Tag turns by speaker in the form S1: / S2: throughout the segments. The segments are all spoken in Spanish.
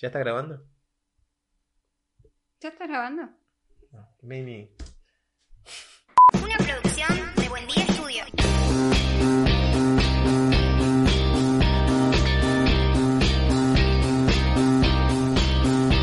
S1: ¿Ya está grabando?
S2: ¿Ya estás grabando?
S1: No. Mimi.
S3: Una producción de Buen Día Estudio.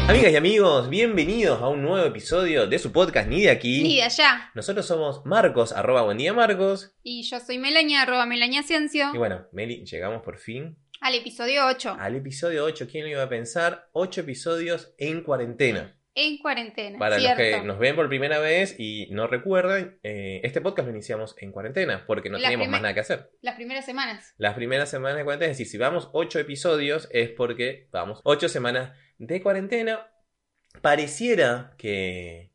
S1: Amigas y amigos, bienvenidos a un nuevo episodio de su podcast Ni de aquí.
S2: Ni de allá.
S1: Nosotros somos Marcos, arroba buen día Marcos.
S2: Y yo soy Melania, arroba Melania Ciencio.
S1: Y bueno, Meli, llegamos por fin
S2: Al episodio 8.
S1: al episodio 8. ¿Quién lo iba a pensar? 8 episodios en cuarentena.
S2: En cuarentena.
S1: Para
S2: cierto.
S1: los que nos ven por primera vez y no recuerdan, eh, este podcast lo iniciamos en cuarentena porque no teníamos más nada que hacer.
S2: Las primeras semanas.
S1: Las primeras semanas de cuarentena, es decir, si vamos 8 episodios es porque vamos 8 semanas de cuarentena. Pareciera que,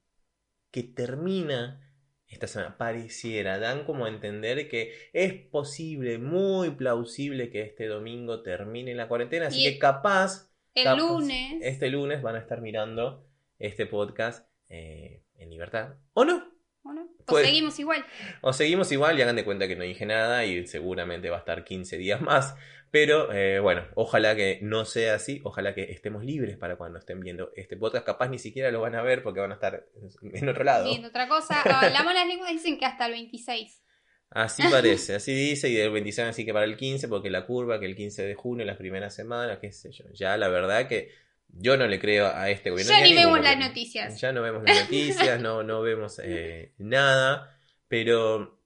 S1: que termina esta semana. Pareciera, dan como a entender que es posible, muy plausible que este domingo termine la cuarentena. Así
S2: Y
S1: que capaz,
S2: El
S1: capaz,
S2: lunes.
S1: este lunes van a estar mirando este podcast eh, en libertad. ¿O no?
S2: ¿O no? O
S1: Pues-
S2: seguimos igual.
S1: O seguimos igual y hagan de cuenta que no dije nada y seguramente va a estar 15 días más. Pero eh, bueno, ojalá que no sea así, ojalá que estemos libres para cuando estén viendo este podcast. Capaz ni siquiera lo van a ver porque van a estar en otro lado.
S2: Viendo otra cosa. Ah, las lenguas dicen que hasta el 26.
S1: Así parece, así dice, y del 26 así que para el 15, porque la curva, que el 15 de junio, las primeras semanas, qué sé yo. Ya la verdad que yo no le creo a este gobierno.
S2: Ya ni vemos las noticias.
S1: Ya no vemos las noticias, no, no vemos eh, nada, pero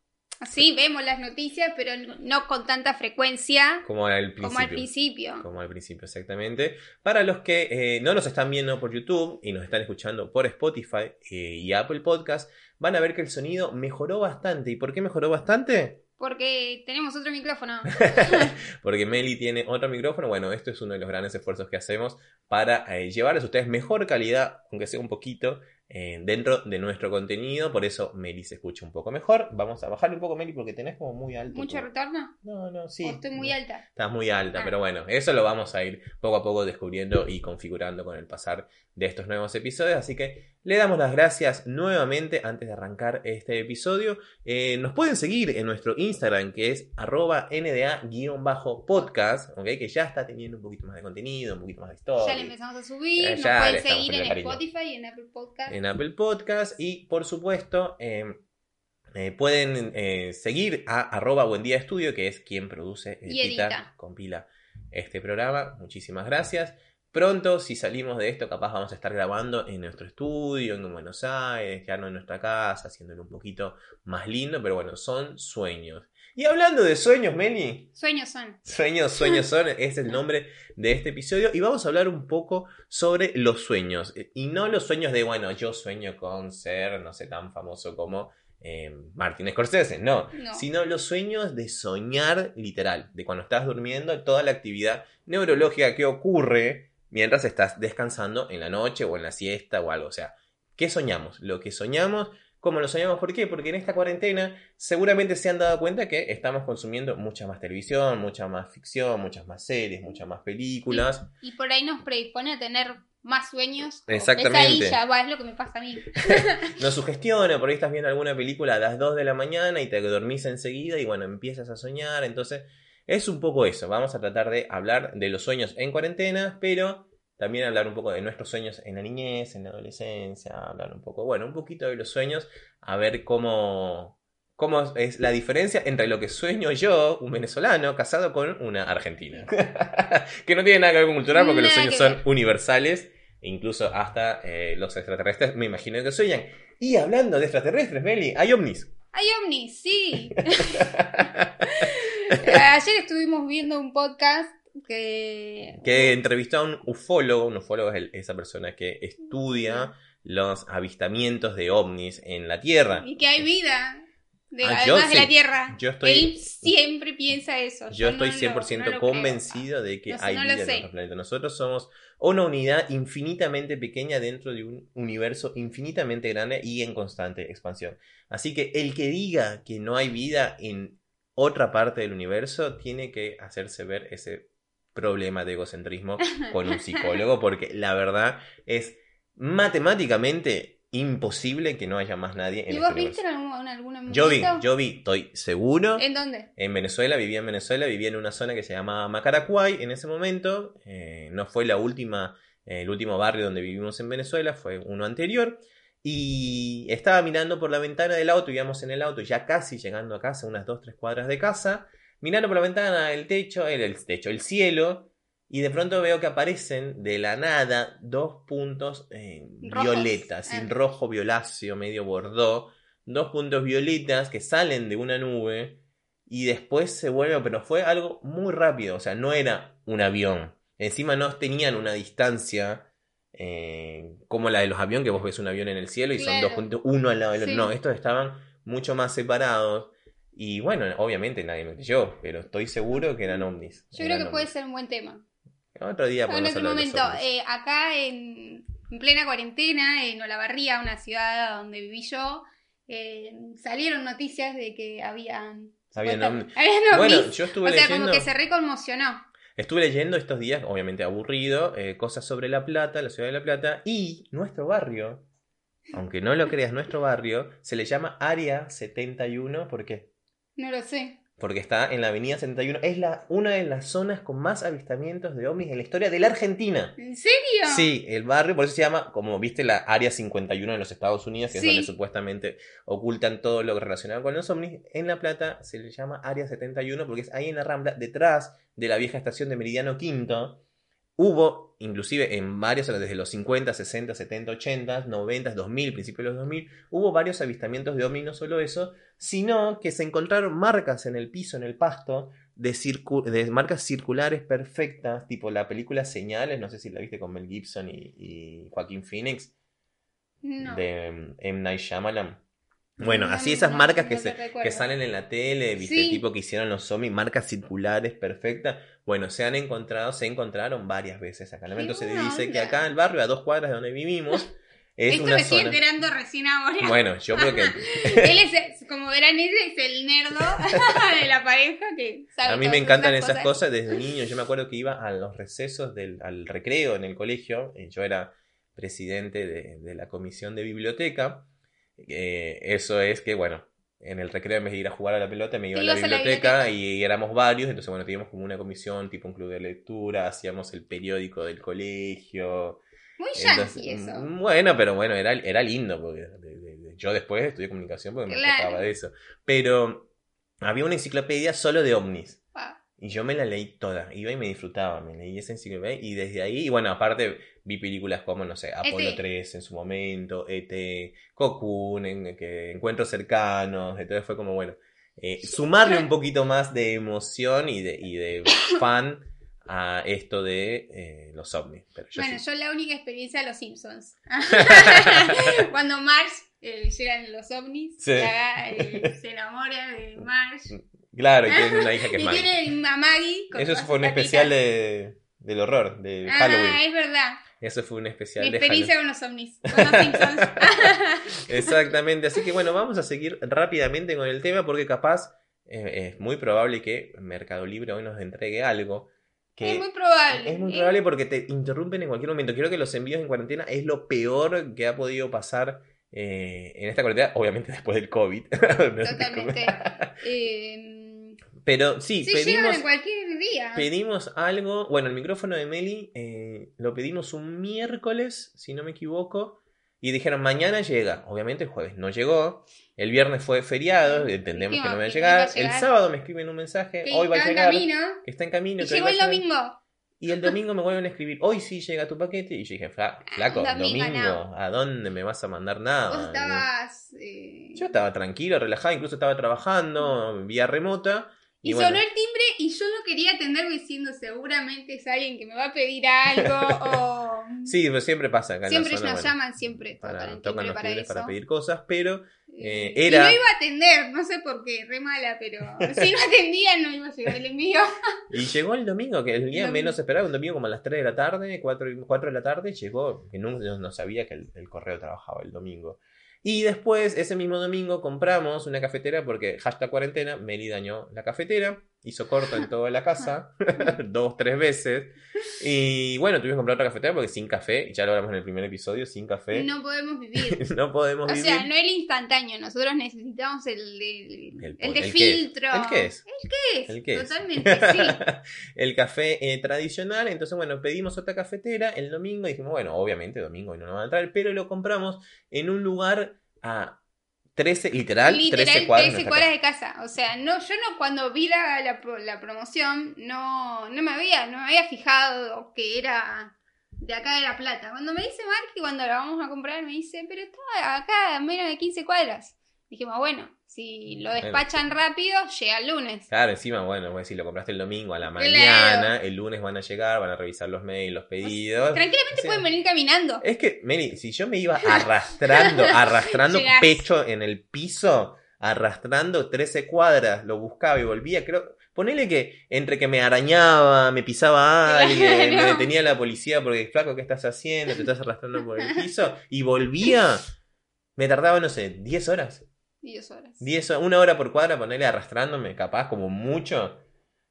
S2: Sí, vemos las noticias, pero no con tanta frecuencia
S1: como al principio.
S2: como al principio.
S1: Como al principio, exactamente. Para los que eh, no nos están viendo por YouTube y nos están escuchando por Spotify eh, y Apple Podcast, van a ver que el sonido mejoró bastante. ¿Y por qué mejoró bastante?
S2: Porque tenemos otro micrófono.
S1: Porque Meli tiene otro micrófono. Bueno, esto es uno de los grandes esfuerzos que hacemos para eh, llevarles a ustedes mejor calidad, aunque sea un poquito, eh, dentro de nuestro contenido. Por eso Meli se escucha un poco mejor. Vamos a bajarle un poco, Meli, porque tenés como muy alto.
S2: ¿Mucho
S1: tu-
S2: retorno?
S1: No, no, sí.
S2: ¿O estoy muy alta?
S1: Estás muy alta,
S2: Ah.
S1: pero bueno, eso lo vamos a ir poco a poco descubriendo y configurando con el pasar de estos nuevos episodios. Así que le damos las gracias nuevamente antes de arrancar este episodio. Eh, nos pueden seguir en nuestro Instagram que es arroba nda-podcast, ¿ok? que ya está teniendo un poquito más de contenido, un poquito más de historia.
S2: Ya le empezamos a subir.
S1: Eh,
S2: Nos pueden seguir en. Spotify y en Apple Podcast.
S1: En Apple Podcast y por supuesto eh, eh, pueden eh, seguir a arroba buen día estudio que es quien produce, edita. compila este programa. Muchísimas gracias. Pronto, si salimos de esto, capaz vamos a estar grabando en nuestro estudio, en Buenos Aires, quedarnos en nuestra casa, haciéndolo un poquito más lindo, pero bueno, son sueños. Y hablando de sueños, Meli,
S2: Sueños son.
S1: Sueños, sueños son, es el nombre de este episodio. Y vamos a hablar un poco sobre los sueños. Y no los sueños de, bueno, yo sueño con ser, no sé, tan famoso como eh, Martin Scorsese, no.
S2: No.
S1: Sino los sueños de soñar literal, de cuando estás durmiendo, toda la actividad neurológica que ocurre mientras estás descansando en la noche o en la siesta o algo. O sea, ¿qué soñamos? Lo que soñamos. ¿Cómo lo soñamos? ¿Por qué? Porque en esta cuarentena seguramente se han dado cuenta que estamos consumiendo mucha más televisión, mucha más ficción, muchas más series, muchas más películas.
S2: Y por ahí nos predispone a tener más sueños.
S1: Exactamente.
S2: va, es lo que me pasa a mí.
S1: Nos sugestiona, por ahí estás viendo alguna película a las 2 de la mañana y te dormís enseguida y bueno, empiezas a soñar. Entonces, es un poco eso. Vamos a tratar de hablar de los sueños en cuarentena, pero también hablar un poco de nuestros sueños en la niñez, en la adolescencia, hablar un poco, bueno, un poquito de los sueños, a ver cómo, cómo es la diferencia entre lo que sueño yo, un venezolano, casado con una argentina. que no tiene nada que ver con cultural porque los sueños son
S2: ver.
S1: universales, inclo hasta eh, los extraterrestres me imagino que sueñan. Y hablando de extraterrestres, Meli, hay ovnis.
S2: Hay ovnis, sí. Ayer estuvimos viendo un podcast que...
S1: Que entrevistó a un ufólogo, un ufólogo es el- esa persona que estudia los avistamientos de ovnis en la Tierra.
S2: Y que hay vida. De,
S1: Ah, yo
S2: además de
S1: sí.
S2: la Tierra.
S1: Yo estoy-
S2: Él siempre piensa eso.
S1: Yo estoy
S2: lo-
S1: 100%
S2: no lo
S1: convencido de que
S2: No
S1: hay vida en
S2: sé.
S1: otro planeta. Nosotros somos una unidad infinitamente pequeña dentro de un universo infinitamente grande y en constante expansión. Así que el que diga que no hay vida en otra parte del universo tiene que hacerse ver ese problema de egocentrismo con un psicólogo porque la verdad es matemáticamente imposible que no haya más nadie en
S2: ¿Y
S1: este
S2: vos viste en algún, en algún
S1: Yo vi, yo vi, estoy seguro.
S2: ¿En dónde?
S1: En Venezuela, vivía en Venezuela, vivía en una zona que se llamaba Macaracuay en ese momento. eh, no fue la última El último barrio donde vivimos en Venezuela fue uno anterior. Y estaba mirando por la ventana del auto, íbamos en el auto, ya casi llegando a casa, unas 2-3 cuadras de casa. Mirando por la ventana el techo, el, el techo, el cielo. Y de pronto veo que aparecen de la nada dos puntos eh, violetas,
S2: Ah.
S1: en rojo violáceo, medio bordó. Dos puntos violetas que salen de una nube y después se vuelven, pero fue algo muy rápido, o sea, no era un avión. Encima no tenían una distancia eh, como la de los aviones, que vos ves un avión en el cielo y son dos puntos, uno al lado del otro.
S2: Sí.
S1: No, estos estaban mucho más separados. Y bueno, obviamente nadie me creyó, pero estoy seguro que eran ovnis.
S2: Yo
S1: Eran
S2: creo que puede ser un buen tema.
S1: Otro día
S2: en
S1: podemos
S2: otro
S1: hablar de los
S2: momento, eh, acá en, en plena cuarentena, en Olavarría, una ciudad donde viví yo, eh, salieron noticias de que habían...
S1: Habían ovnis.
S2: habían
S1: Bueno,
S2: ovnis.
S1: yo estuve
S2: o sea,
S1: leyendo.
S2: como que se reconmocionó.
S1: Estuve leyendo estos días, obviamente aburrido, eh, cosas sobre La Plata, la ciudad de La Plata, y nuestro barrio, aunque no lo creas, nuestro barrio se le llama Área 71, ¿por qué?
S2: No lo sé.
S1: Porque está en la avenida 71, es la, una de las zonas con más avistamientos de ovnis en la historia de la Argentina.
S2: ¿En serio?
S1: Sí, el barrio, por eso se llama, como viste, la Área 51 en los Estados Unidos, que
S2: Sí.
S1: es donde supuestamente ocultan todo lo relacionado con los ovnis. En La Plata se le llama Área 71 porque es ahí en la Rambla, detrás de la vieja estación de Meridiano Quinto. Hubo, inclusive en varios, desde los 50, 60, 70, 80, 90, 2000, principios de los 2000, hubo varios avistamientos de ovnis, no solo eso, sino que se encontraron marcas en el piso, en el pasto, de, circu- de marcas circulares perfectas, tipo la película Señales, no sé si la viste con Mel Gibson y, y Joaquín Phoenix,
S2: No.
S1: de mm, M. Night Shyamalan. Bueno,
S2: No,
S1: así esas
S2: no,
S1: marcas que, se, que salen en la tele, viste,
S2: Sí.
S1: tipo que hicieron los zombies, marcas circulares perfectas. Bueno, se han encontrado, se encontraron varias veces acá. Entonces dice que acá el barrio, a dos cuadras de donde vivimos, es
S2: Esto
S1: una
S2: me estoy
S1: zona.
S2: enterando recién ahora.
S1: Bueno, yo creo que
S2: Él es, como verán, él es el nerdo de la pareja que sabe
S1: A mí me encantan esas cosas desde niño. Yo me acuerdo que iba a los recesos del al recreo en el colegio. eh, Yo era presidente de, de la comisión de biblioteca. Eh, eso es que, bueno, en el recreo en vez de ir a jugar a la pelota me iba a la
S2: ibas a la
S1: biblioteca, y éramos varios. Entonces, bueno, teníamos como una comisión, tipo un club de lectura. Hacíamos el periódico del colegio.
S2: Muy
S1: Entonces,
S2: yankee eso.
S1: mm, Bueno, pero bueno, era, era lindo, porque de- de- de- yo después estudié comunicación porque me
S2: Claro.
S1: ocupaba de eso. Pero había una enciclopedia solo de ovnis. Y yo me la leí toda, iba y me disfrutaba, me leí esa enciclopedia y desde ahí, y bueno, aparte vi películas como, no sé, Apolo
S2: E.T..
S1: 3 en su momento, E.T., Cocoon, en, que Encuentros Cercanos, entonces fue como, bueno, eh, sumarle un poquito más de emoción y de, y de fan a esto de eh, los ovnis. Pero yo
S2: bueno,
S1: sí.
S2: yo la única experiencia de los Simpsons. Cuando Marge eh, llegan los ovnis,
S1: Sí.
S2: eh, se enamora de Marge.
S1: Claro, y tiene una hija que es
S2: y
S1: Maggie.
S2: tiene a Maggie. con
S1: Eso fue un especial de, del horror, de
S2: Ah,
S1: Halloween.
S2: es verdad.
S1: Eso fue un especial
S2: Mi
S1: de
S2: experiencia
S1: Halloween.
S2: con los ovnis. Con los Simpsons.
S1: Exactamente, así que bueno, vamos a seguir rápidamente con el tema porque capaz eh, es muy probable que Mercado Libre hoy nos entregue algo que
S2: es muy probable.
S1: es muy
S2: ¿eh?
S1: probable porque te interrumpen en cualquier momento. Creo que los envíos en cuarentena es lo peor que ha podido pasar eh, en esta cuarentena, obviamente después del COVID.
S2: Totalmente.
S1: Pero sí,
S2: sí, llegan
S1: pedimos,
S2: en cualquier día.
S1: pedimos algo. Bueno, el micrófono de Meli eh, lo pedimos un miércoles, si no me equivoco. Y dijeron, mañana llega. Obviamente el jueves no llegó. El viernes fue feriado, entendemos que no va a llegar. El sábado me escriben un mensaje,
S2: Que
S1: hoy va a
S2: en
S1: llegar.
S2: camino.
S1: que está en camino.
S2: Y llegó el domingo.
S1: Y el domingo me vuelven a escribir, hoy sí llega tu paquete. Y yo dije, "Fla- flaco,
S2: domingo
S1: domingo,
S2: no.
S1: ¿a dónde me vas a mandar nada?
S2: Vos estabas. eh,
S1: Yo estaba tranquilo, relajado, incluso estaba trabajando vía remota.
S2: Y,
S1: bueno,
S2: sonó el timbre y yo lo quería atender diciendo seguramente es alguien que me va a pedir algo o...
S1: Sí, pero siempre pasa acá en
S2: siempre
S1: la zona,
S2: nos
S1: bueno,
S2: llaman, siempre tocan
S1: para,
S2: el
S1: tocan los
S2: para eso.
S1: para pedir cosas, pero
S2: Eh,
S1: eh, era-
S2: Y no iba a atender, no sé por qué, re mala, pero si no atendía no iba a llegar el envío.
S1: Y llegó el domingo, que el día menos esperado, un domingo como a las 3 de la tarde, 4, y- 4 de la tarde, llegó, que no, no sabía que el, el correo trabajaba el domingo. Y después, ese mismo domingo, compramos una cafetera porque hashtag cuarentena, Meli dañó la cafetera. Hizo corto en toda la casa, dos, tres veces. Y bueno, tuvimos que comprar otra cafetera porque sin café, ya lo hablamos en el primer episodio, sin café no,
S2: No podemos vivir.
S1: podemos
S2: O
S1: vivir.
S2: sea, no el instantáneo, nosotros necesitamos el de,
S1: El
S2: el, de
S1: ¿el
S2: filtro.
S1: ¿El qué es?
S2: ¿El qué es?
S1: ¿El qué es?
S2: Totalmente, sí.
S1: el café eh, tradicional. Entonces, bueno, pedimos otra cafetera el domingo. Y dijimos, bueno, obviamente domingo y no nos van a traer, pero lo compramos en un lugar a 13, literal,
S2: Literal,
S1: 13 cuadras. de
S2: 13
S1: nuestra
S2: cuadras de casa. O sea, no, yo no cuando vi la, la, la promoción, no, no me había, no me había fijado que era de acá de La Plata. Cuando me dice Marky, cuando la vamos a comprar, me dice, pero está acá a menos de 15 cuadras. Dijimos, bueno, si lo despachan rápido, llega el lunes.
S1: Claro, encima, bueno, pues, si lo compraste el domingo a la
S2: Claro.
S1: mañana, el lunes van a llegar, van a revisar los mails, los pedidos.
S2: Tranquilamente
S1: O sea,
S2: pueden venir caminando.
S1: Es que, Meli, si yo me iba arrastrando, arrastrando pecho en el piso, arrastrando 13 cuadras, lo buscaba y volvía, creo. Ponele que entre que me arañaba, me pisaba alguien, me detenía la policía porque, flaco, ¿qué estás haciendo? Te estás arrastrando por el piso. Y volvía, me tardaba, no sé, 10 horas.
S2: 10 horas.
S1: 10 horas, una hora por cuadra, ponerle arrastrándome, capaz, como mucho.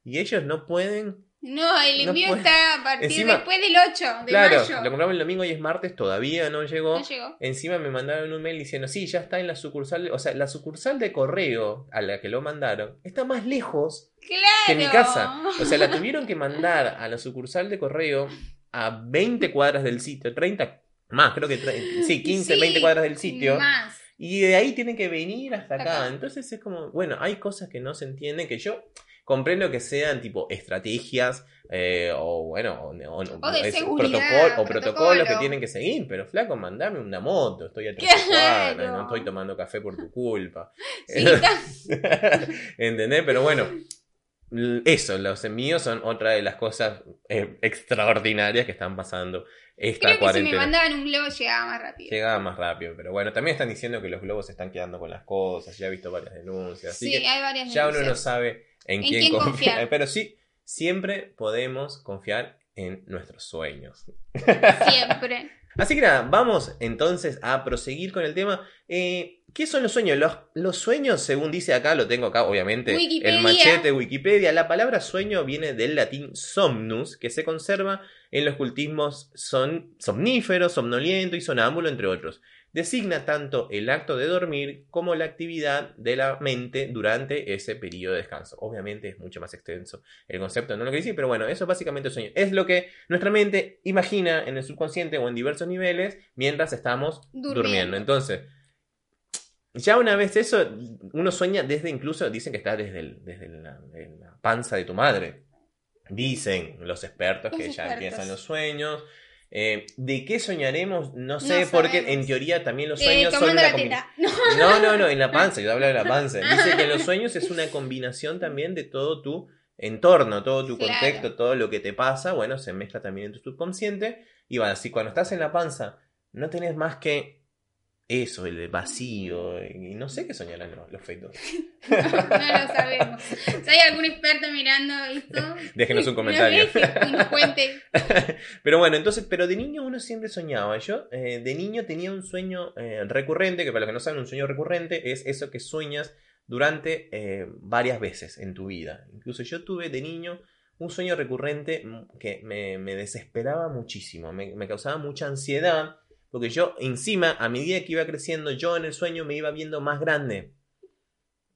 S1: Y ellos no pueden.
S2: No, el envío está a partir
S1: Encima-
S2: después del 8 de
S1: claro,
S2: mayo.
S1: lo compramos el domingo y es martes, todavía no llegó.
S2: No llegó.
S1: Encima me mandaron un mail diciendo, sí, ya está en la sucursal, o sea, la sucursal de correo a la que lo mandaron está más lejos
S2: Claro.
S1: que mi casa. O sea, la tuvieron que mandar a la sucursal de correo a 20 cuadras del sitio, 30 más, creo que, sí, 15,
S2: Sí,
S1: 20 cuadras del sitio.
S2: Más.
S1: Y de ahí tienen que venir hasta acá.
S2: Acá.
S1: Entonces es como, bueno, hay cosas que no se entienden que yo comprendo que sean tipo estrategias eh, o bueno, o, o-
S2: O de
S1: es
S2: seguridad,
S1: protocolo, o
S2: protocolo.
S1: protocolos que tienen que seguir, pero flaco, mandame una moto, estoy a tres
S2: Claro.
S1: cuadras, no estoy tomando café por tu culpa.
S2: Sí,
S1: ¿Entendés? Pero bueno, eso, los envíos son otra de las cosas eh, extraordinarias que están pasando esta
S2: Creo que si me mandaban un globo llegaba más rápido.
S1: Llegaba más rápido, pero bueno, también están diciendo que los globos se están quedando con las cosas, ya he visto varias denuncias, así
S2: Sí,
S1: que
S2: hay varias
S1: ya uno no sabe en,
S2: ¿En
S1: quién,
S2: quién
S1: confiar,
S2: confiar?
S1: pero sí, siempre podemos confiar en nuestros sueños.
S2: Siempre.
S1: Así que nada, vamos entonces a proseguir con el tema. Eh, ¿Qué son los sueños? Los, los sueños, según dice acá, lo tengo acá, obviamente,
S2: Wikipedia.
S1: el machete Wikipedia. La palabra sueño viene del latín somnus, que se conserva en los cultismos son, somnífero, somnoliento y sonámbulo, entre otros. Designa tanto el acto de dormir como la actividad de la mente durante ese periodo de descanso. Obviamente es mucho más extenso el concepto, no lo que dice, pero bueno, eso es básicamente el sueño. Es lo que nuestra mente imagina en el subconsciente o en diversos niveles mientras estamos durmiendo.
S2: Durmiendo.
S1: Entonces, ya una vez eso, uno sueña desde incluso, dicen que está desde, el- desde la, panza de tu madre. Dicen los expertos
S2: Los
S1: que ya empiezan los sueños. Eh, ¿De qué soñaremos? No sé,
S2: No
S1: porque
S2: sabemos.
S1: en teoría también los
S2: Eh,
S1: sueños son una
S2: la.
S1: No,
S2: No.
S1: no, en la panza, yo hablo de la panza. Dice que los sueños es una combinación también de todo tu entorno, todo tu
S2: Claro.
S1: contexto, todo lo que te pasa, bueno, se mezcla también en tu subconsciente. Y va, así cuando estás en la panza, no tenés más que eso, el vacío, y no sé qué soñarán los, los fetos.
S2: No lo sabemos. Si hay algún experto mirando esto,
S1: Déjenos un comentario.
S2: nos deje y nos cuente.
S1: Pero bueno, entonces, pero de niño uno siempre soñaba. Yo eh, de niño tenía un sueño eh, recurrente, que para los que no saben, un sueño recurrente es eso que sueñas durante eh, varias veces en tu vida. Incluso yo tuve de niño un sueño recurrente mm, que me, me desesperaba muchísimo, me, me causaba mucha ansiedad, porque yo encima, a medida que iba creciendo, yo en el sueño me iba viendo más grande.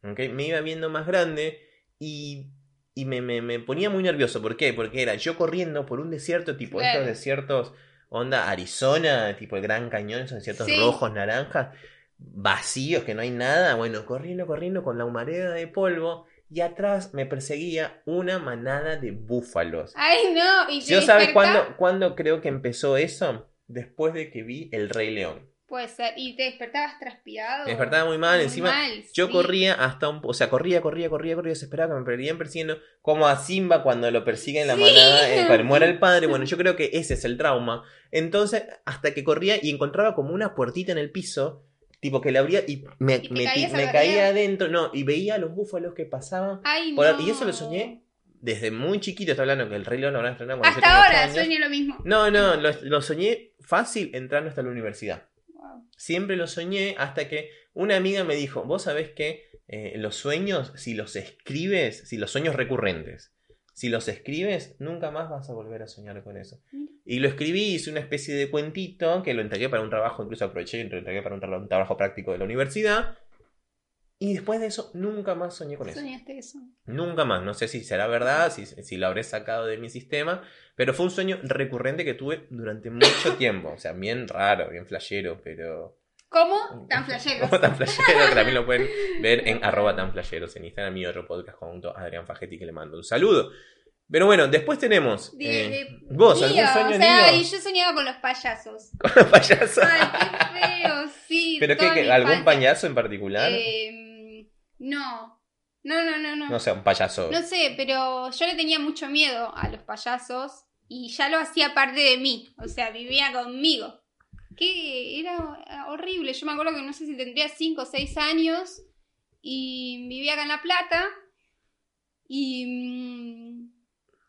S1: ¿Ok? Me iba viendo más grande y, y me, me- me ponía muy nervioso. ¿Por qué? Porque era yo corriendo por un desierto tipo estos desiertos, onda Arizona, tipo el Gran Cañón, esos desiertos
S2: Sí.
S1: rojos, naranjas, vacíos, que no hay nada. Bueno, corriendo, corriendo con la humareda de polvo. Y atrás me perseguía una manada de búfalos.
S2: Ay, no. ¿Y
S1: ¿Yo sabes cuándo, cuándo creo que empezó eso? Después de que vi El Rey León.
S2: Puede ser. ¿Y te despertabas transpirado?
S1: Me despertaba muy mal,
S2: Muy
S1: encima
S2: mal,
S1: Yo
S2: sí.
S1: corría hasta un... O sea, corría, corría, corría, corría, desesperado, que me perdían persiguiendo. Como a Simba cuando lo persiguen en la
S2: Sí.
S1: manada, eh, cuando muere el padre. Bueno, yo creo que ese es el trauma. Entonces, hasta que corría y encontraba como una puertita en el piso, tipo que la abría y me, caía adentro. No, y veía a los búfalos que pasaban.
S2: Ay,
S1: por-
S2: no.
S1: Y eso lo soñé desde muy chiquito. Estoy hablando que el Rey León lo habrán estrenado cuando yo
S2: Hasta
S1: tenía
S2: ahora
S1: años.
S2: sueño lo mismo.
S1: No, no, lo, lo soñé fácil entrando hasta la universidad.
S2: Wow.
S1: Siempre lo soñé hasta que una amiga me dijo, vos sabés que eh, los sueños, si los escribes, si los sueños recurrentes, si los escribes, nunca más vas a volver a soñar con eso. Y lo escribí, hice una especie de cuentito que lo entregué para un trabajo, incluso aproveché y lo entregué para un, tra- un trabajo práctico de la universidad. Y después de eso, nunca más soñé con eso.
S2: Soñaste eso.
S1: Nunca más. No sé si será verdad, si, si lo habré sacado de mi sistema, pero fue un sueño recurrente que tuve durante mucho tiempo. O sea, bien raro, bien flashero, pero...
S2: ¿Cómo? Tan flasheros.
S1: Como tan también lo pueden ver en arroba tan flasheros en Instagram y otro podcast junto a Adrián Fajetti que le mando un saludo. Pero bueno, después tenemos... Eh, ¿Vos, algún sueño
S2: o sea,
S1: niño?
S2: y yo soñaba con los payasos.
S1: Con los payasos.
S2: Ay, qué feo, sí.
S1: ¿Pero qué, algún payaso en particular?
S2: Eh, no. No, no, no, no.
S1: no sé, un payaso.
S2: No sé, pero yo le tenía mucho miedo a los payasos y ya lo hacía parte de mí, o sea, vivía conmigo. Que era horrible, yo me acuerdo que no sé si tendría 5 o 6 años y vivía acá en La Plata y mm,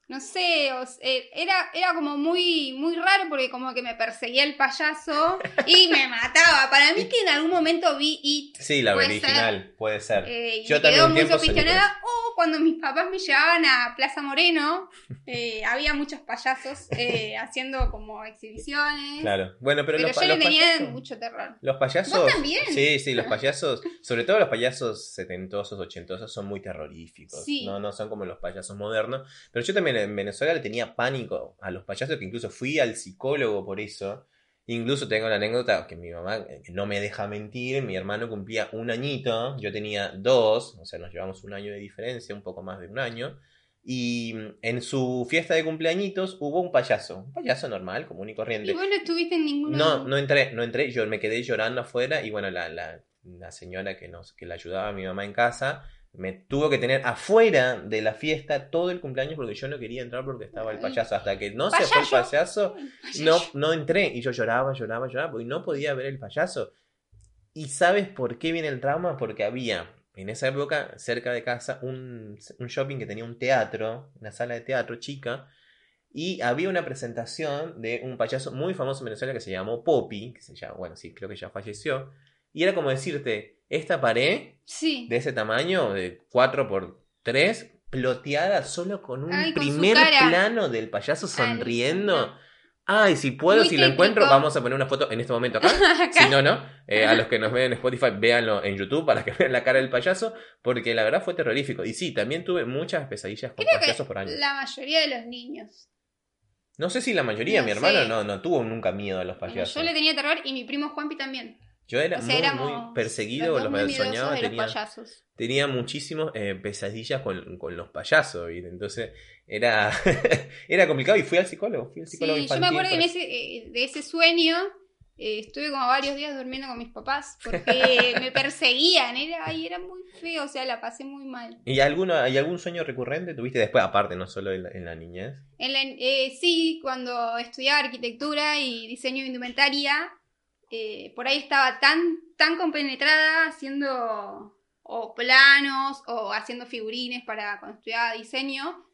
S2: no sé, o eh, era, era como muy, muy raro porque como que me perseguía el payaso y me mataba. Para mí que en algún momento vi It
S1: Sí, la
S2: puede
S1: original, puede ser.
S2: eh, y
S1: Yo
S2: me
S1: también
S2: muy sugestionada. Cuando mis papás me llevaban a Plaza Moreno, eh, había muchos payasos eh, haciendo como exhibiciones.
S1: Claro. Bueno, pero,
S2: pero
S1: los,
S2: yo
S1: pa-
S2: le
S1: los
S2: tenía
S1: payasos.
S2: mucho terror.
S1: Los payasos.
S2: ¿Vos también?
S1: Sí, sí, los payasos. Sobre todo los payasos setentosos, ochentosos son muy terroríficos.
S2: Sí.
S1: No, no son como los payasos modernos. Pero yo también en Venezuela le tenía pánico a los payasos, que incluso fui al psicólogo por eso. Incluso tengo la anécdota que mi mamá eh, que no me deja mentir. Mi hermano cumplía un añito, yo tenía dos, o sea, nos llevamos un año de diferencia, un poco más de un año. Y mm, en su fiesta de cumpleañitos hubo un payaso, un payaso normal, común y corriente.
S2: Y vos no estuviste en ninguno.
S1: No, no entré, no entré, yo me quedé llorando afuera y bueno, la, la, la señora que nos, que le ayudaba a mi mamá en casa, me tuvo que tener afuera de la fiesta todo el cumpleaños porque yo no quería entrar porque estaba el payaso. Hasta que no se fue el
S2: ¿Payaso?
S1: payaso, no, no entré. Y yo lloraba, lloraba, lloraba porque no podía ver el payaso. ¿Y sabes por qué viene el trauma? Porque había en esa época, cerca de casa, un, un shopping que tenía un teatro, una sala de teatro chica, y había una presentación de un payaso muy famoso en Venezuela que se llamó Poppy, que se llama, bueno, sí, creo que ya falleció, y era como decirte, esta pared
S2: Sí.
S1: de ese tamaño, de 4 por 3 ploteada solo con un
S2: Ay, con su
S1: primer plano del payaso sonriendo. Ay, si puedo,
S2: Muy
S1: si lo encuentro, vamos a poner una foto en este momento acá.
S2: Acá.
S1: Si no, no. Eh, a los que nos ven en Spotify, véanlo en YouTube para que vean la cara del payaso, porque la verdad fue terrorífico. Y sí, también tuve muchas pesadillas con
S2: Creo
S1: payasos
S2: que
S1: por año.
S2: la mayoría de los niños.
S1: No sé si la mayoría,
S2: No
S1: mi hermano no, no tuvo nunca miedo a los
S2: Bueno,
S1: payasos.
S2: yo le tenía terror y mi primo Juanpi también.
S1: Yo era
S2: O sea,
S1: muy, perseguido
S2: los
S1: con los
S2: miedosos
S1: soñaba,
S2: de los
S1: tenía,
S2: payasos.
S1: tenía muchísimas pesadillas con, con los payasos, ¿viste? Entonces era, era complicado y fui al psicólogo, fui al
S2: Sí, yo me acuerdo que en
S1: por-
S2: ese, eh, de ese sueño eh, estuve como varios días durmiendo con mis papás porque me perseguían, era, ay, era muy feo, o sea, la pasé muy mal.
S1: ¿Y alguno, hay algún sueño recurrente tuviste después, aparte, no solo en la, en la niñez?
S2: En la- eh, sí, cuando estudiaba arquitectura y diseño de indumentaria, eh, por ahí estaba tan, tan compenetrada haciendo o planos o haciendo figurines para cuando estudiaba diseño.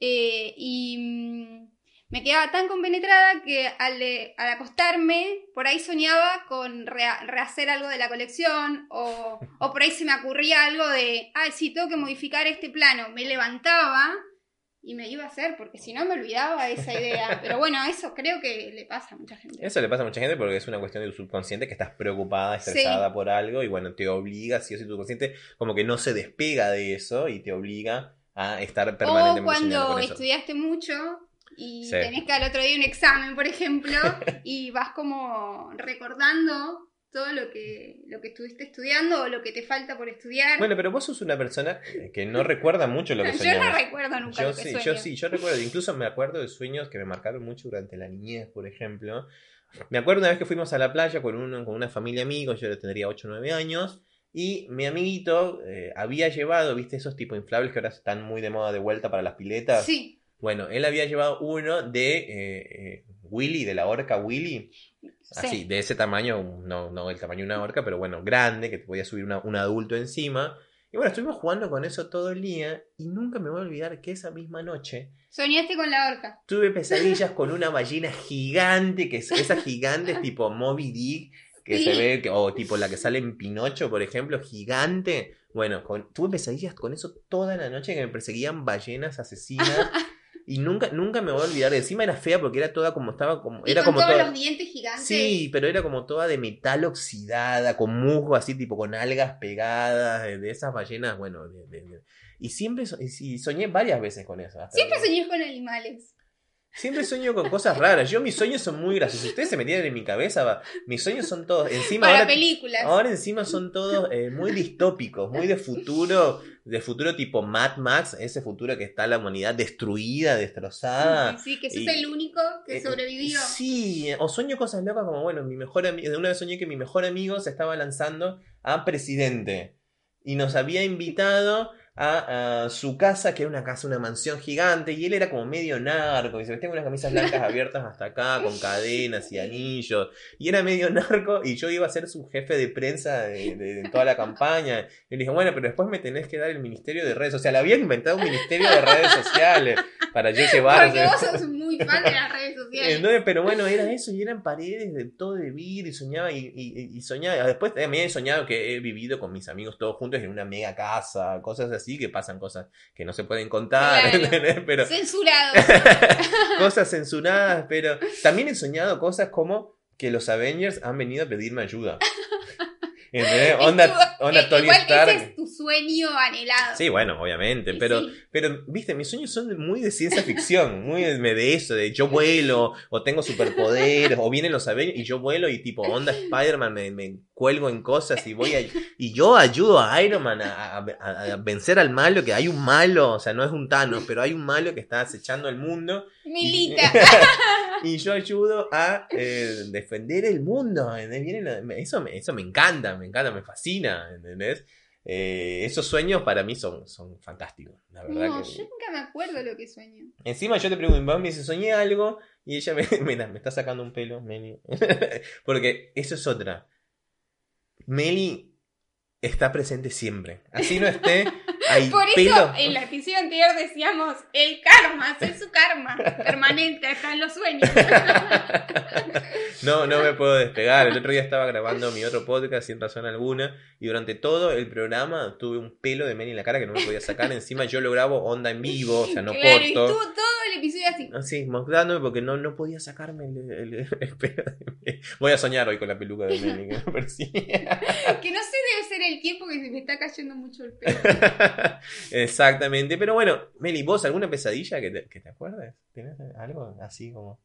S2: eh, y mm, me quedaba tan compenetrada que al, eh, al acostarme, por ahí soñaba con rehacer algo de la colección o, o por ahí se me ocurría algo de, ah, sí, tengo que modificar este plano. Me levantaba y me iba a hacer, porque si no me olvidaba esa idea. Pero bueno, eso creo que le pasa a mucha gente.
S1: Eso le pasa a mucha gente porque es una cuestión de tu subconsciente que estás preocupada, estresada por algo y bueno, te obliga, si o si tu subconsciente como que no se despega de eso y te obliga a estar
S2: O
S1: permanentemente soñando
S2: cuando
S1: con eso.
S2: estudiaste mucho y
S1: Sí.
S2: tenés que al otro día un examen, por ejemplo, y vas como recordando todo lo que, lo que estuviste estudiando o lo que te falta por estudiar.
S1: Bueno, pero vos sos una persona que no recuerda mucho lo que
S2: yo
S1: soñamos.
S2: no recuerdo nunca
S1: Yo
S2: lo que
S1: sí,
S2: sueño.
S1: yo sí, yo recuerdo, incluso me acuerdo de sueños que me marcaron mucho durante la niñez, por ejemplo. Me acuerdo una vez que fuimos a la playa con, un- con una familia de amigos, yo tendría 8 o 9 años, y mi amiguito eh, había llevado, viste, esos tipos inflables que ahora están muy de moda de vuelta para las piletas.
S2: Sí,
S1: Bueno, él había llevado uno de eh, eh, Willy, de la orca Willy. Así,
S2: sí.
S1: de ese tamaño, no, no el tamaño de una orca, pero bueno, grande, que te podía subir una- un adulto encima. Y bueno, estuvimos jugando con eso todo el día y nunca me voy a olvidar que esa misma noche
S2: soñaste con la horca.
S1: tuve pesadillas con una ballena gigante, que es esa gigante tipo Moby Dick, que
S2: Sí.
S1: se ve, que, o tipo la que sale en Pinocho, por ejemplo, gigante. Bueno, con- tuve pesadillas con eso toda la noche que me perseguían ballenas asesinas. y nunca, nunca me voy a olvidar. Encima era fea porque era toda como estaba como.
S2: Y
S1: Era
S2: con
S1: como
S2: todos
S1: toda.
S2: los dientes gigantes.
S1: Sí, pero era como toda de metal oxidada, con musgo así, tipo con algas pegadas, de, esas ballenas, bueno, de- de- de- y siempre so- y soñé varias veces con eso. hasta
S2: Siempre soñé con animales.
S1: Siempre sueño con cosas raras. Yo mis sueños son muy graciosos. Si ustedes se metieran en mi cabeza, va, mis sueños son todos. Encima
S2: Para
S1: ahora,
S2: películas.
S1: ahora encima son todos eh, muy distópicos, muy de futuro, de futuro tipo Mad Max, ese futuro que está la humanidad destruida, destrozada.
S2: Sí, que sos
S1: y-
S2: el único que
S1: Eh,
S2: sobrevivió.
S1: Sí, o sueño cosas locas como, bueno, mi mejor amigo, una vez soñé que mi mejor amigo se estaba lanzando a presidente y nos había invitado a, a su casa, que era una casa, una mansión gigante, y él era como medio narco, y se vestía con unas camisas blancas abiertas hasta acá, con cadenas y anillos, y era medio narco, y yo iba a ser su jefe de prensa de, de- de toda la campaña. Y le dije, bueno, pero después me tenés que dar el ministerio de redes sociales. Había inventado un ministerio de redes sociales para yo llevar.
S2: Porque vos sos muy fan de las redes sociales.
S1: Entonces, pero bueno, era eso, y eran paredes de todo de vidrio, y soñaba, y, y- y soñaba. Después también he soñado que he vivido con mis amigos todos juntos en una mega casa, cosas así, que pasan cosas que no se pueden contar, pero
S2: Censurado.
S1: cosas censuradas, pero también he soñado cosas como que los Avengers han venido a pedirme ayuda. ¿Entendés? Onda, onda
S2: eh,
S1: Tony
S2: igual
S1: Stark.
S2: ese es tu sueño anhelado.
S1: Sí, bueno, obviamente, pero,
S2: sí.
S1: pero, viste, mis sueños son muy de ciencia ficción, muy de, eso, de yo vuelo, o tengo superpoderes, o vienen los Avengers y yo vuelo y tipo onda Spider-Man, me, me cuelgo en cosas y voy a, y yo ayudo a Iron Man a, a- a- a vencer al malo, que hay un malo, o sea, no es un Thanos, pero hay un malo que está acechando el mundo,
S2: Milita.
S1: y yo ayudo a eh, defender el mundo, eso, me, eso me encanta, me encanta, me fascina, ¿entendés? Eh, esos sueños para mí son, son fantásticos, la verdad
S2: No,
S1: que...
S2: yo nunca me acuerdo lo que sueño.
S1: Encima yo te pregunto, mi mamá me dice, soñé algo, y ella me, mira, me está sacando un pelo, Meli. Porque eso es otra. Meli está presente siempre. Así no esté,
S2: Por eso
S1: pelo.
S2: en la episodio anterior decíamos el karma, es su karma permanente, está en los sueños.
S1: No, no me puedo despegar. El otro día estaba grabando mi otro podcast sin razón alguna y durante todo el programa tuve un pelo de Meli en la cara que no me podía sacar. Encima yo lo grabo onda en vivo, o sea, no
S2: claro, y
S1: corto.
S2: estuvo todo el episodio así.
S1: Así, mostrándome porque no, no podía sacarme el, el- el pelo de Meli. Voy a soñar hoy con la peluca de Meli, que me parecía.
S2: Que no sé, debe ser el tiempo que se me está cayendo mucho el pelo.
S1: Exactamente, pero bueno, Meli, ¿vos alguna pesadilla que te, que te acuerdes? ¿Tienes algo así como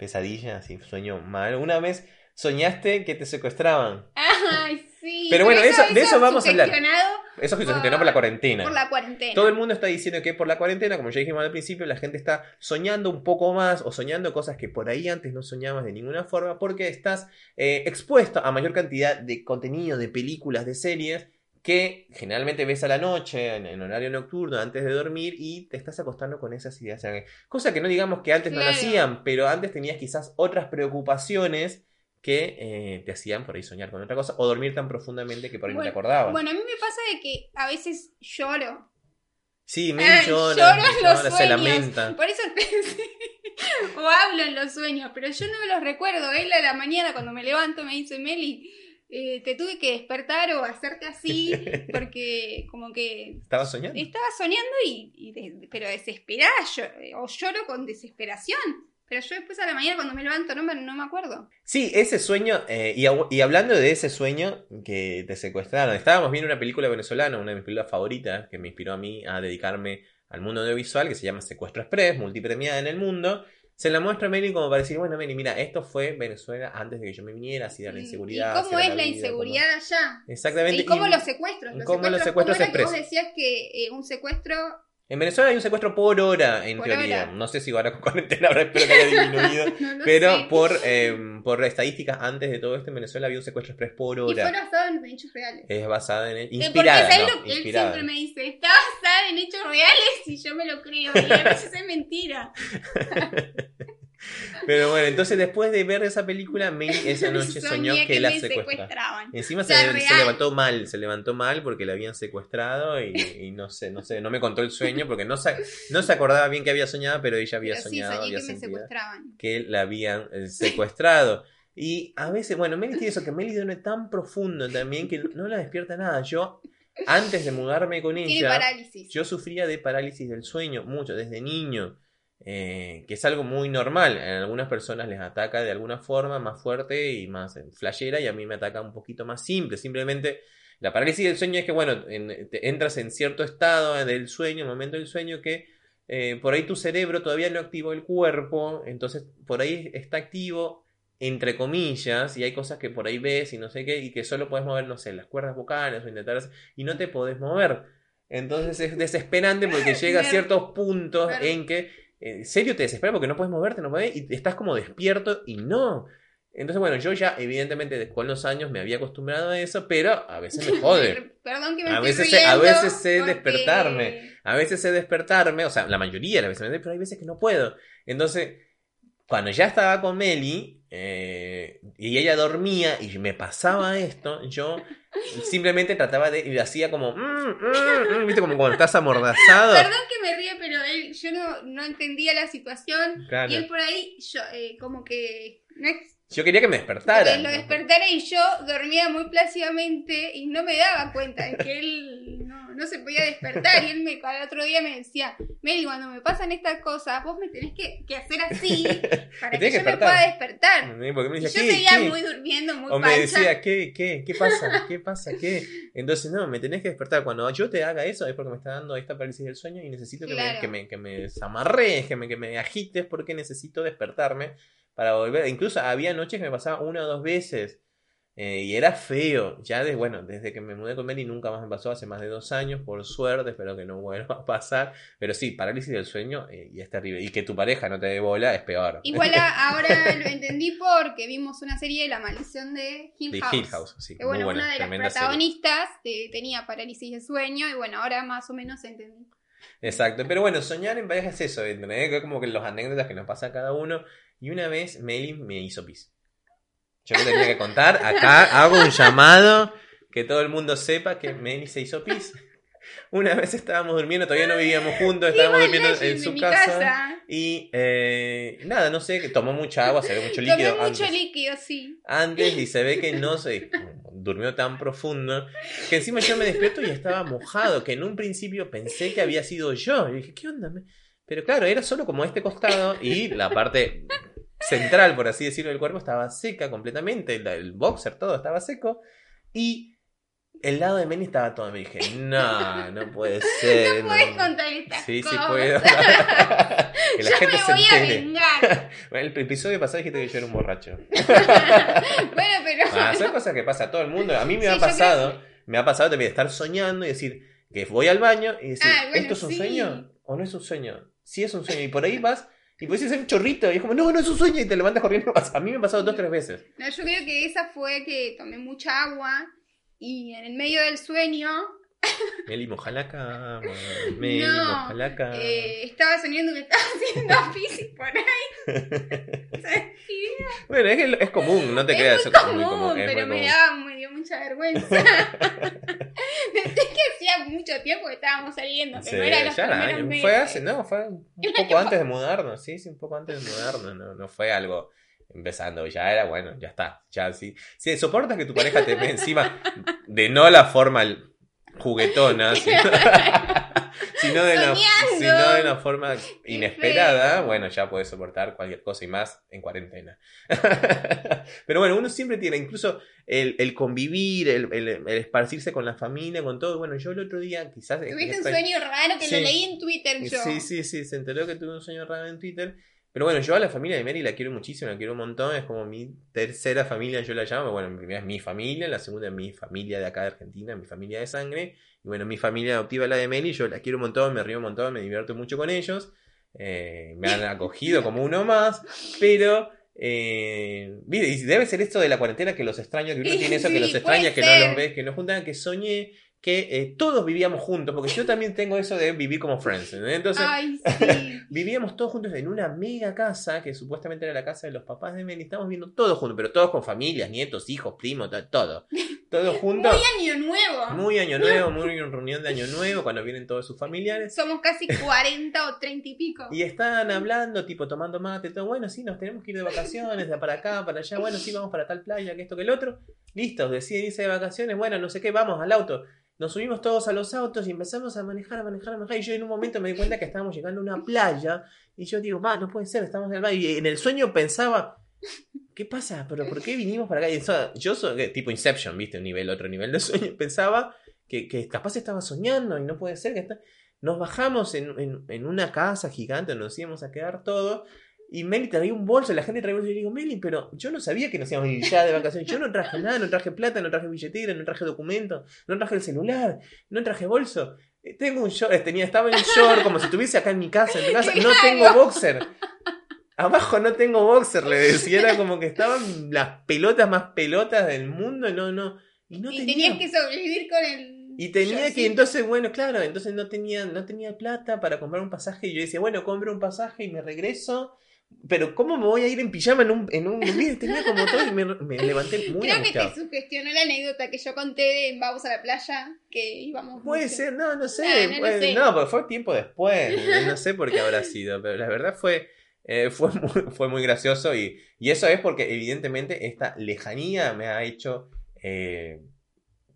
S1: pesadilla, así, sueño mal? Una vez soñaste que te secuestraban.
S2: Ay, sí.
S1: Pero bueno, eso- de eso vamos a hablar.
S2: sugestionado
S1: Eso que se gestionó por la cuarentena.
S2: Por la cuarentena.
S1: Todo el mundo está diciendo que por la cuarentena, como ya dijimos al principio, la gente está soñando un poco más o soñando cosas que por ahí antes no soñabas de ninguna forma porque estás eh, expuesto a mayor cantidad de contenido, de películas, de series que generalmente ves a la noche, en, en horario nocturno, antes de dormir y te estás acostando con esas ideas. Cosa que no digamos que antes no lo hacían, pero antes tenías quizás otras preocupaciones que eh, te hacían por ahí soñar con otra cosa o dormir tan profundamente que por ahí no te acordabas.
S2: Bueno, a mí me pasa de que a veces lloro.
S1: Sí,
S2: Ay,
S1: llora,
S2: lloro en los
S1: llora, se
S2: sueños.
S1: lamenta.
S2: Por eso o hablo en los sueños, pero yo no me los recuerdo. Él a la mañana cuando me levanto me dice, Meli, eh, te tuve que despertar o hacerte así porque como que
S1: Estaba soñando.
S2: estaba soñando y, y de- pero desesperada yo- o lloro con desesperación. Pero yo después a la mañana cuando me levanto no me, no me acuerdo.
S1: Sí, ese sueño, eh, y, y hablando de ese sueño que te secuestraron, estábamos viendo una película venezolana, una de mis películas favoritas, que me inspiró a mí a dedicarme al mundo audiovisual, que se llama Secuestro Express, multipremiada en el mundo. Se la muestra a Meli como para decir, bueno, Meli, mira, esto fue Venezuela antes de que yo me viniera, así era la
S2: ¿Y
S1: inseguridad.
S2: cómo
S1: así
S2: es la
S1: vida,
S2: inseguridad allá?
S1: cómo- Exactamente.
S2: ¿Y cómo
S1: y-
S2: los secuestros? Los
S1: cómo los
S2: secuestros,
S1: secuestros
S2: ¿cómo era que vos decías que eh, un secuestro
S1: En Venezuela hay un secuestro por hora, en
S2: Por
S1: teoría.
S2: hora.
S1: No sé si ahora con cuarentena habrá, espero que haya disminuido.
S2: no
S1: Pero
S2: sé.
S1: por, eh, por estadísticas, antes de todo esto, en Venezuela había un secuestro express por
S2: Y fue
S1: hora.
S2: basado en hechos reales.
S1: Es basada en...
S2: Eh,
S1: Inspirada,
S2: Porque ¿sabes
S1: no,
S2: lo que él siempre me dice? Está basada en hechos reales y yo me lo creo. Y a veces es mentira.
S1: Pero bueno, entonces después de ver esa película, Meli esa noche soñó que, la
S2: secuestraban.
S1: Encima
S2: O sea,
S1: se, levantó mal, se levantó mal porque la habían secuestrado y, y no sé, no sé, no me contó el sueño porque no se, no se acordaba bien que había soñado, pero ella había
S2: Pero sí,
S1: soñado,
S2: soñé
S1: había
S2: que me
S1: sentido
S2: secuestraban.
S1: que la habían eh, secuestrado. Y a veces, bueno, Meli tiene eso, que Meli duerme tan profundo también que no la despierta nada. Yo, antes de mudarme con ella, yo sufría de parálisis del sueño mucho, desde niño, eh, que es algo muy normal. En algunas personas les ataca de alguna forma más fuerte y más flashera, y a mí me ataca un poquito más simple. Simplemente la parálisis del sueño es que, bueno, en- te entras en cierto estado del sueño, momento del sueño, que eh, por ahí tu cerebro todavía no activó el cuerpo, entonces por ahí está activo. Entre comillas, y hay cosas que por ahí ves y no sé qué, y que solo puedes mover, no sé, las cuerdas vocales o intentar hacer- y no te podés mover. Entonces es desesperante porque llega a ciertos puntos en que en serio te desespera porque no puedes moverte, no puedes, y estás como despierto y no. Entonces, bueno, yo ya evidentemente con los años me había acostumbrado a eso, pero a veces me jode.
S2: Perdón que me
S1: A veces sé- a veces sé
S2: porque-
S1: despertarme. A veces sé despertarme, o sea, la mayoría de las veces, pero hay veces que no puedo. Entonces, cuando ya estaba con Meli eh, y ella dormía y me pasaba esto, yo simplemente trataba de, y hacía como, mm, mm, mm, viste, como cuando estás amordazado.
S2: Perdón que me ríe, pero él, yo no, no entendía la situación.
S1: Claro.
S2: Y él por ahí, yo, eh, como que. No es-
S1: Yo quería que me despertara.
S2: que lo despertara y yo dormía muy plácidamente y no me daba cuenta de que él no, no se podía despertar. Y él me, al otro día me decía: Meli, cuando me pasan estas cosas, vos me tenés que, que hacer así para
S1: Me
S2: que
S1: tenés
S2: yo
S1: que
S2: me pueda despertar.
S1: Me
S2: Y
S1: decía,
S2: yo
S1: ¿qué?
S2: seguía
S1: ¿Qué?
S2: muy durmiendo, muy
S1: O me
S2: pancha.
S1: decía, ¿qué, qué, qué pasa? ¿Qué pasa? ¿Qué? Entonces, no, me tenés que despertar. Cuando yo te haga eso es porque me está dando esta parálisis del sueño y necesito que, me,
S2: Claro.
S1: que, me, que me desamarres, que me, que me agites porque necesito despertarme para volver. Incluso había noches que me pasaba una o dos veces eh, y era feo. Ya, de, bueno, desde que me mudé con Meli nunca más me pasó, hace más de dos años, por suerte, espero que no vuelva a pasar. Pero sí, parálisis del sueño eh, y es terrible. Y que tu pareja no te dé bola es peor.
S2: Igual a- ahora lo entendí porque vimos una serie de La Maldición de Hill
S1: de
S2: House.
S1: Hill House, sí.
S2: Que bueno,
S1: buena,
S2: una de las protagonistas eh, tenía parálisis de sueño y bueno, ahora más o menos entendí.
S1: Exacto, pero bueno, soñar en pareja es eso, ¿entendés? Como que los anécdotas que nos pasa a cada uno. Y una vez Meli me hizo pis. Yo no tenía que contar, acá hago un llamado que todo el mundo sepa que Meli se hizo pis. Una vez estábamos durmiendo, todavía no vivíamos juntos, estábamos durmiendo en su
S2: mi
S1: casa. Y eh, nada, no sé, tomó mucha agua, se ve mucho
S2: Tomé
S1: líquido
S2: mucho
S1: antes.
S2: líquido, sí.
S1: antes y se ve que no se durmió tan profundo que encima yo me despierto y estaba mojado, que en un principio pensé que había sido yo. Y dije, ¿qué onda? Pero claro, era solo como este costado y la parte central, por así decirlo, del cuerpo estaba seca completamente, el, boxer, todo estaba seco y el lado de Meni estaba todo. Me dije, no, no puede ser.
S2: No puedes contar estas
S1: Sí, sí puedo. que la
S2: Yo
S1: gente
S2: me
S1: se
S2: voy a
S1: entere.
S2: vengar.
S1: Bueno, el episodio pasado dijiste que yo era un borracho.
S2: bueno, pero.
S1: Ah, son cosas que pasa a todo el mundo. A mí me
S2: Sí,
S1: ha pasado, me ha pasado también estar soñando y decir que voy al baño y decir,
S2: Ah, bueno,
S1: ¿esto es un
S2: sí.
S1: sueño o no es un sueño? Sí es un sueño. Y por ahí vas y puedes hacer un chorrito y es como, no, no es un sueño y te levantas corriendo. A mí me ha pasado dos, tres veces.
S2: No, yo creo que esa fue que tomé mucha agua y en el medio del sueño
S1: Meli, moja la cama. Meli,
S2: No,
S1: moja la cama.
S2: eh, estaba soñando que estaba haciendo pis por ahí.
S1: Bueno, es, que es común, no te
S2: es
S1: creas.
S2: muy
S1: es
S2: común,
S1: muy común, es
S2: pero
S1: muy
S2: me
S1: común.
S2: daba, me dio mucha vergüenza. Pensé que hacía mucho tiempo que estábamos saliendo, que
S1: Sí,
S2: no era los
S1: ya
S2: primeros
S1: año.
S2: meses.
S1: Fue hace, no, fue un poco antes de mudarnos, sí, sí, un poco antes de mudarnos, no, no fue algo empezando, ya era bueno, ya está, ya sí. Si soportas que tu pareja te ve encima de no la forma juguetona, sino, sino de, la,
S2: Soñando.
S1: sino de una forma inesperada, bueno, ya puedes soportar cualquier cosa y más en cuarentena. Pero bueno, uno siempre tiene, incluso el, el convivir, el, el- el esparcirse con la familia, con todo. Bueno, yo el otro día quizás...
S2: Tuviste un sueño raro que
S1: Sí.
S2: lo leí en Twitter yo.
S1: Sí, sí, sí, se enteró que tuve un sueño raro en Twitter. Pero bueno, yo a la familia de Mary la quiero muchísimo, la quiero un montón, es como mi tercera familia, yo la llamo. Bueno, mi primera es mi familia, la segunda es mi familia de acá de Argentina, mi familia de sangre. Y bueno, mi familia adoptiva la de Mary, yo la quiero un montón, me río un montón, me divierto mucho con ellos. Eh, me han acogido como uno más, pero... Eh, y debe ser esto de la cuarentena que los extraño, que uno
S2: Sí,
S1: tiene eso, que los extraña, que no los ves, que no juntan, que soñé que eh, todos vivíamos juntos, porque yo también tengo eso de vivir como friends. Entonces,
S2: Ay, sí.
S1: vivíamos todos juntos en una mega casa, que supuestamente era la casa de los papás de Meli. Estábamos viendo todos juntos, pero todos con familias, nietos, hijos, primos, to- todo. Todos juntos.
S2: Muy año nuevo.
S1: Muy año nuevo, muy reunión de año nuevo, cuando vienen todos sus familiares.
S2: Somos casi 40 o 30 y pico.
S1: Y están hablando, tipo tomando mate, todo, bueno, sí, nos tenemos que ir de vacaciones, de para acá, para allá, bueno, sí, vamos para tal playa, que esto, que el otro. Listo, deciden irse de vacaciones, bueno, no sé qué, vamos al auto. Nos subimos todos a los autos y empezamos a manejar, a manejar, a manejar. Y yo en un momento me di cuenta que estábamos llegando a una playa. Y yo digo, va, no puede ser, estamos en el mar. Y en el sueño pensaba, ¿qué pasa? ¿Pero por qué vinimos para acá? Y eso, yo soy tipo Inception, ¿viste? Un nivel, otro nivel de sueño. Pensaba que, que capaz estaba soñando y no puede ser que está... Nos bajamos en, en, en una casa gigante nos íbamos a quedar todos. Y Meli traía un bolso, la gente traía un bolso. Y yo digo, Meli, pero yo no sabía que nos íbamos a ir ya de vacaciones. Yo no traje nada, no traje plata, no traje billetera, no traje documento, no traje el celular, no traje bolso. Eh, Tengo un short, eh, tenía, estaba en el short como si estuviese acá en mi casa, en mi casa. No tengo boxer. Abajo no tengo boxer, le decía. Era como que estaban las pelotas más pelotas del mundo. No, no. Y no
S2: y
S1: tenía.
S2: tenías que sobrevivir con el.
S1: Y tenía que, entonces, bueno, claro, entonces no tenía, no tenía plata para comprar un pasaje. Y yo decía, bueno, compro un pasaje y me regreso. Pero, ¿cómo me voy a ir en pijama en un. En un tenía como todo y me, me levanté muy
S2: Creo que
S1: angustiado.
S2: te sugestionó la anécdota que yo conté de Vamos a la playa, que íbamos.
S1: Puede
S2: mucho.
S1: ser, no, no sé.
S2: Ah, no lo
S1: puede-
S2: sé.
S1: no, porque fue tiempo después. No sé por qué habrá sido, pero la verdad fue, eh, fue, muy, fue muy gracioso y, y eso es porque evidentemente esta lejanía me ha hecho eh,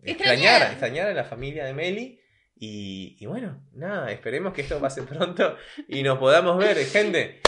S1: extrañar,
S2: Extrañar.
S1: a la familia de Meli. Y, y bueno, nada, esperemos que esto pase pronto y nos podamos ver, gente.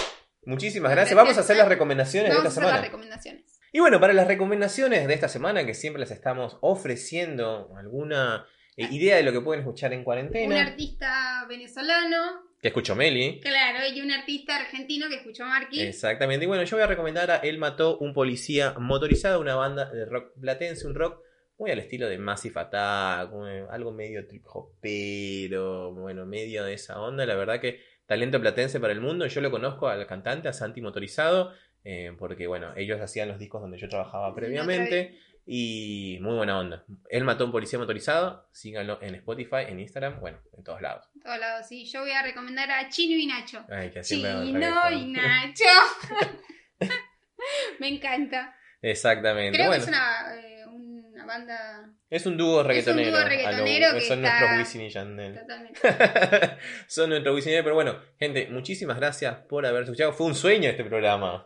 S1: Muchísimas gracias. Vamos a hacer las recomendaciones
S2: Vamos
S1: de
S2: a
S1: esta
S2: las
S1: semana.
S2: recomendaciones.
S1: Y bueno, para las recomendaciones de esta semana, que siempre les estamos ofreciendo alguna eh, idea de lo que pueden escuchar en
S2: Un
S1: cuarentena,
S2: artista venezolano,
S1: que escuchó Meli.
S2: claro, y un artista argentino que escuchó Marky.
S1: Exactamente. Y bueno, yo voy a recomendar a Él Mató un Policía Motorizado, una banda de rock platense, un rock muy al estilo de Massive Attack, un- algo medio trip hopero, bueno, medio de esa onda. La verdad que talento platense para el mundo. Yo lo conozco al cantante, a Santi Motorizado, eh, porque bueno, ellos hacían los discos donde yo trabajaba previamente. Y muy buena onda. Él mató a un policía motorizado. Síganlo en Spotify, en Instagram, bueno, en todos lados.
S2: En todos lados, sí. Yo voy a recomendar a Chino y Nacho.
S1: Ay, que
S2: Chino y Nacho. Me encanta.
S1: Exactamente.
S2: Creo
S1: bueno,
S2: que es una, eh, una banda
S1: es un dúo reggaetonero.
S2: dúo
S1: a lo-
S2: reggaetonero que
S1: son
S2: está-
S1: nuestros Wisin y Yandel.
S2: totalmente.
S1: son nuestros Wisin y Yandel. Pero bueno, gente, muchísimas gracias por haber escuchado. Fue un sueño este programa.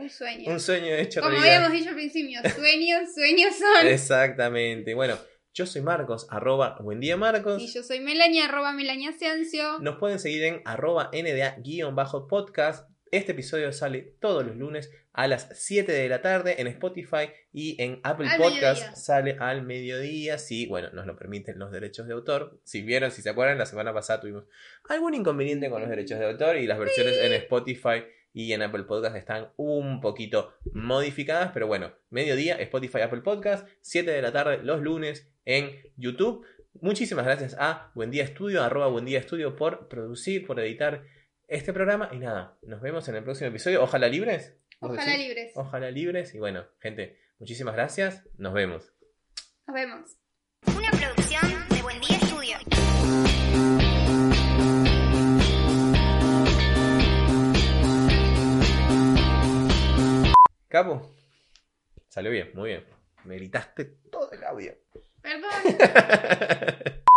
S2: Un sueño.
S1: un sueño hecho
S2: Como
S1: realidad.
S2: habíamos dicho al principio, sueños, sueños son.
S1: Exactamente. Bueno, yo soy Marcos, arroba buen día Marcos.
S2: Y yo soy Melania, arroba Melania Ciancio.
S1: Nos pueden seguir en arroba nda-podcast. Este episodio sale todos los lunes a las 7 de la tarde en Spotify y en Apple
S2: Al
S1: Podcast
S2: mediodía.
S1: sale al mediodía. Si, bueno, nos lo permiten los derechos de autor. Si vieron, si se acuerdan, la semana pasada tuvimos algún inconveniente con los derechos de autor y las versiones en Spotify y en Apple Podcast están un poquito modificadas. Pero bueno, mediodía, Spotify, Apple Podcast, 7 de la tarde los lunes en YouTube. Muchísimas gracias a Buen Día Estudio, arroba Buen Día Estudio por producir, por editar este programa. Y nada, nos vemos en el próximo episodio. Ojalá libres. ¿Vos
S2: Ojalá
S1: decís?
S2: libres.
S1: Ojalá libres. Y bueno, gente, muchísimas gracias. Nos vemos.
S2: Nos vemos.
S3: Una producción de Buen Día Estudio.
S1: Capo. Salió bien, muy bien. Me gritaste todo el audio.
S2: Perdón.